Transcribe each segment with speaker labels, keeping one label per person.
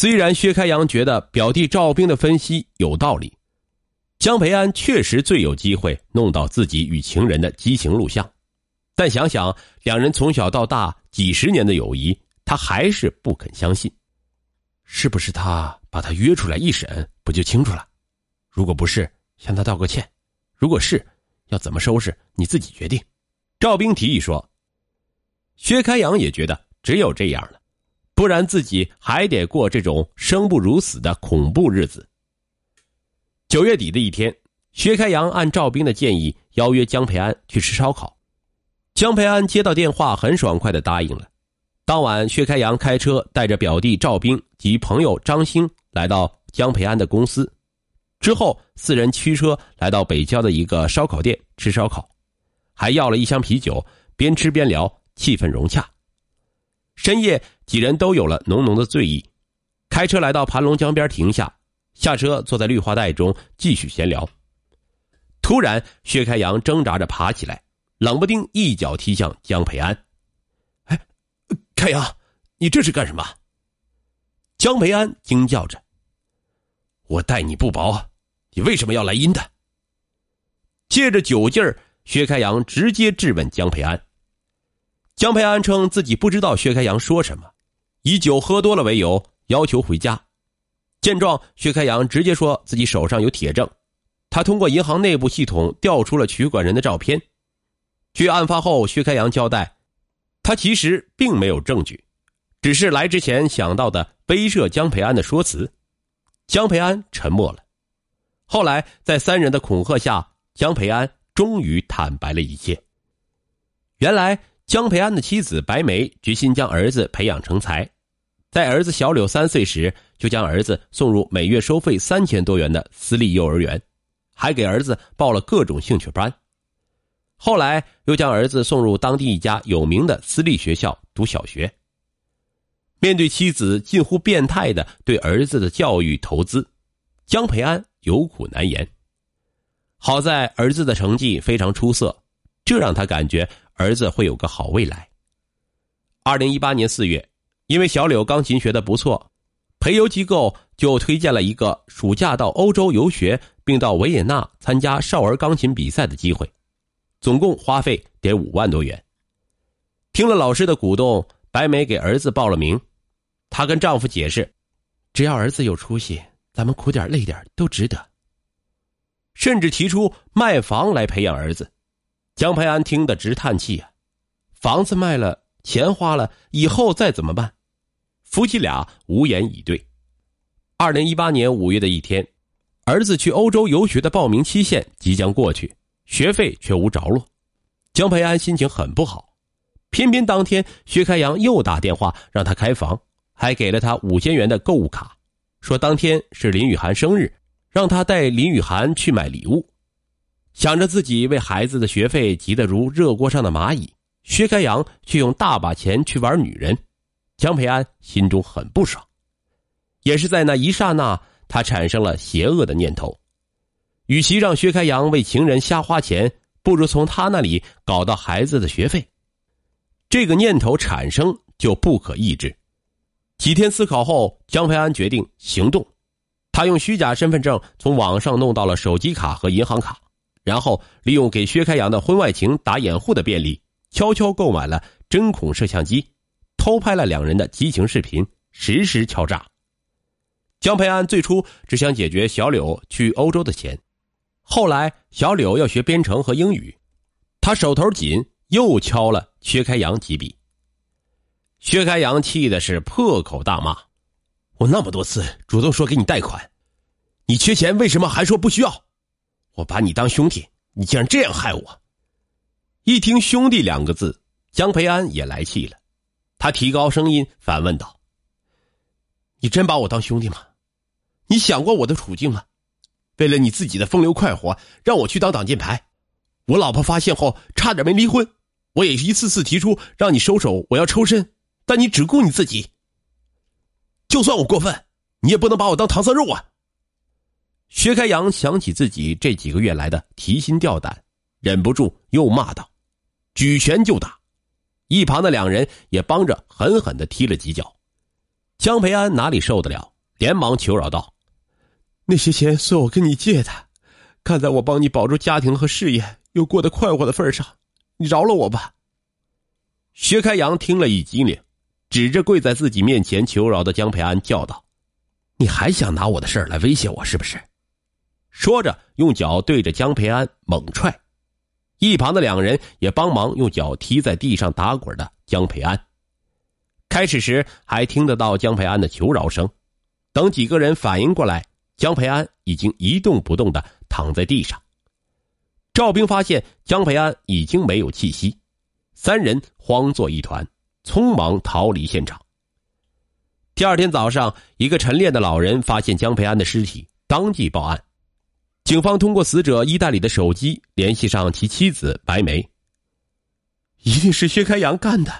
Speaker 1: 虽然薛开阳觉得表弟赵兵的分析有道理，江培安确实最有机会弄到自己与情人的激情录像，但想想两人从小到大几十年的友谊，他还是不肯相信。是不是他把他约出来一审，不就清楚了？如果不是，向他道个歉；如果是，要怎么收拾你自己决定。赵兵提议说。薛开阳也觉得只有这样了。不然自己还得过这种生不如死的恐怖日子。九月底的一天，薛开阳按赵兵的建议邀约江培安去吃烧烤。江培安接到电话，很爽快的答应了。当晚，薛开阳开车带着表弟赵兵及朋友张兴来到江培安的公司，之后四人驱车来到北郊的一个烧烤店吃烧烤，还要了一箱啤酒，边吃边聊，气氛融洽。深夜，几人都有了浓浓的醉意，开车来到盘龙江边停下，下车坐在绿化带中继续闲聊。突然，薛开阳挣扎着爬起来，冷不丁一脚踢向江培安。“哎，开阳，你这是干什么？”江培安惊叫着。“我待你不薄，你为什么要来阴的？”借着酒劲儿，薛开阳直接质问江培安。江培安称自己不知道薛开阳说什么，以酒喝多了为由要求回家。见状，薛开阳直接说自己手上有铁证，他通过银行内部系统调出了取款人的照片。据案发后，薛开阳交代，他其实并没有证据，只是来之前想到的威慑江培安的说辞。江培安沉默了。后来在三人的恐吓下，江培安终于坦白了一切。原来。江培安的妻子白梅决心将儿子培养成才，在儿子小柳三岁时，就将儿子送入每月收费三千多元的私立幼儿园，还给儿子报了各种兴趣班。后来又将儿子送入当地一家有名的私立学校读小学。面对妻子近乎变态的对儿子的教育投资，江培安有苦难言。好在儿子的成绩非常出色，这让他感觉。儿子会有个好未来。二零一八年四月，因为小柳钢琴学的不错，培优机构就推荐了一个暑假到欧洲游学，并到维也纳参加少儿钢琴比赛的机会，总共花费得五万多元。听了老师的鼓动，白梅给儿子报了名。她跟丈夫解释，只要儿子有出息，咱们苦点累点都值得。甚至提出卖房来培养儿子。江培安听得直叹气啊，房子卖了，钱花了，以后再怎么办？夫妻俩无言以对。二零一八年五月的一天，儿子去欧洲游学的报名期限即将过去，学费却无着落，江培安心情很不好。偏偏当天薛开阳又打电话让他开房，还给了他五千元的购物卡，说当天是林雨涵生日，让他带林雨涵去买礼物。想着自己为孩子的学费急得如热锅上的蚂蚁，薛开阳却用大把钱去玩女人，江培安心中很不爽。也是在那一刹那，他产生了邪恶的念头：与其让薛开阳为情人瞎花钱，不如从他那里搞到孩子的学费。这个念头产生就不可抑制。几天思考后，江培安决定行动。他用虚假身份证从网上弄到了手机卡和银行卡。然后利用给薛开阳的婚外情打掩护的便利，悄悄购买了针孔摄像机，偷拍了两人的激情视频，实施敲诈。江培安最初只想解决小柳去欧洲的钱，后来小柳要学编程和英语，他手头紧，又敲了薛开阳几笔。薛开阳气的是破口大骂：“我那么多次主动说给你贷款，你缺钱为什么还说不需要？”我把你当兄弟，你竟然这样害我！一听“兄弟”两个字，江培安也来气了，他提高声音反问道：“你真把我当兄弟吗？你想过我的处境吗？为了你自己的风流快活，让我去当挡箭牌，我老婆发现后差点没离婚，我也一次次提出让你收手，我要抽身，但你只顾你自己。就算我过分，你也不能把我当唐僧肉啊！”薛开阳想起自己这几个月来的提心吊胆，忍不住又骂道：“举拳就打！”一旁的两人也帮着狠狠的踢了几脚。江培安哪里受得了，连忙求饶道：“
Speaker 2: 那些钱是我跟你借的，看在我帮你保住家庭和事业，又过得快活的份上，你饶了我吧。”
Speaker 1: 薛开阳听了一激灵，指着跪在自己面前求饶的江培安叫道：“你还想拿我的事儿来威胁我是不是？”说着，用脚对着江培安猛踹。一旁的两人也帮忙用脚踢在地上打滚的江培安。开始时还听得到江培安的求饶声，等几个人反应过来，江培安已经一动不动的躺在地上。赵兵发现江培安已经没有气息，三人慌作一团，匆忙逃离现场。第二天早上，一个晨练的老人发现江培安的尸体，当即报案。警方通过死者衣袋里的手机联系上其妻子白梅。
Speaker 2: 一定是薛开阳干的。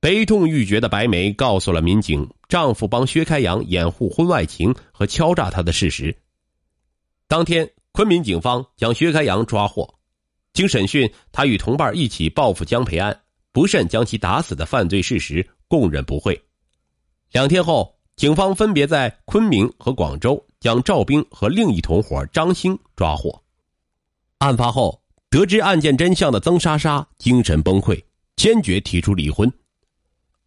Speaker 1: 悲痛欲绝的白梅告诉了民警丈夫帮薛开阳掩护婚外情和敲诈他的事实。当天，昆明警方将薛开阳抓获，经审讯，他与同伴一起报复江培安，不慎将其打死的犯罪事实供认不讳。两天后。警方分别在昆明和广州将赵兵和另一同伙张兴抓获。案发后，得知案件真相的曾莎莎精神崩溃，坚决提出离婚。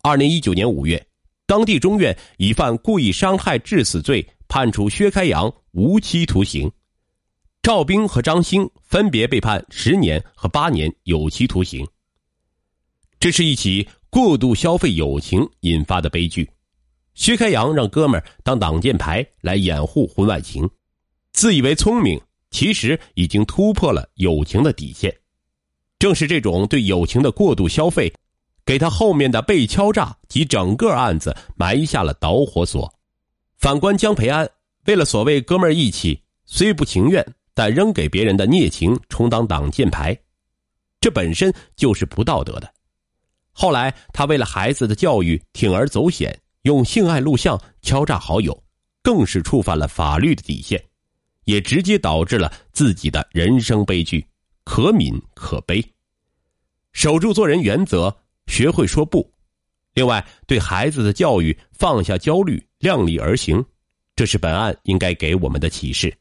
Speaker 1: 二零一九年五月，当地中院以犯故意伤害致死罪判处薛开阳无期徒刑，赵兵和张兴分别被判十年和八年有期徒刑。这是一起过度消费友情引发的悲剧。薛开阳让哥们儿当挡箭牌来掩护婚外情，自以为聪明，其实已经突破了友情的底线。正是这种对友情的过度消费，给他后面的被敲诈及整个案子埋下了导火索。反观江培安，为了所谓哥们儿义气，虽不情愿，但仍给别人的孽情充当挡箭牌，这本身就是不道德的。后来他为了孩子的教育铤而走险。用性爱录像敲诈好友，更是触犯了法律的底线，也直接导致了自己的人生悲剧，可悯可悲。守住做人原则，学会说不。另外，对孩子的教育放下焦虑，量力而行，这是本案应该给我们的启示。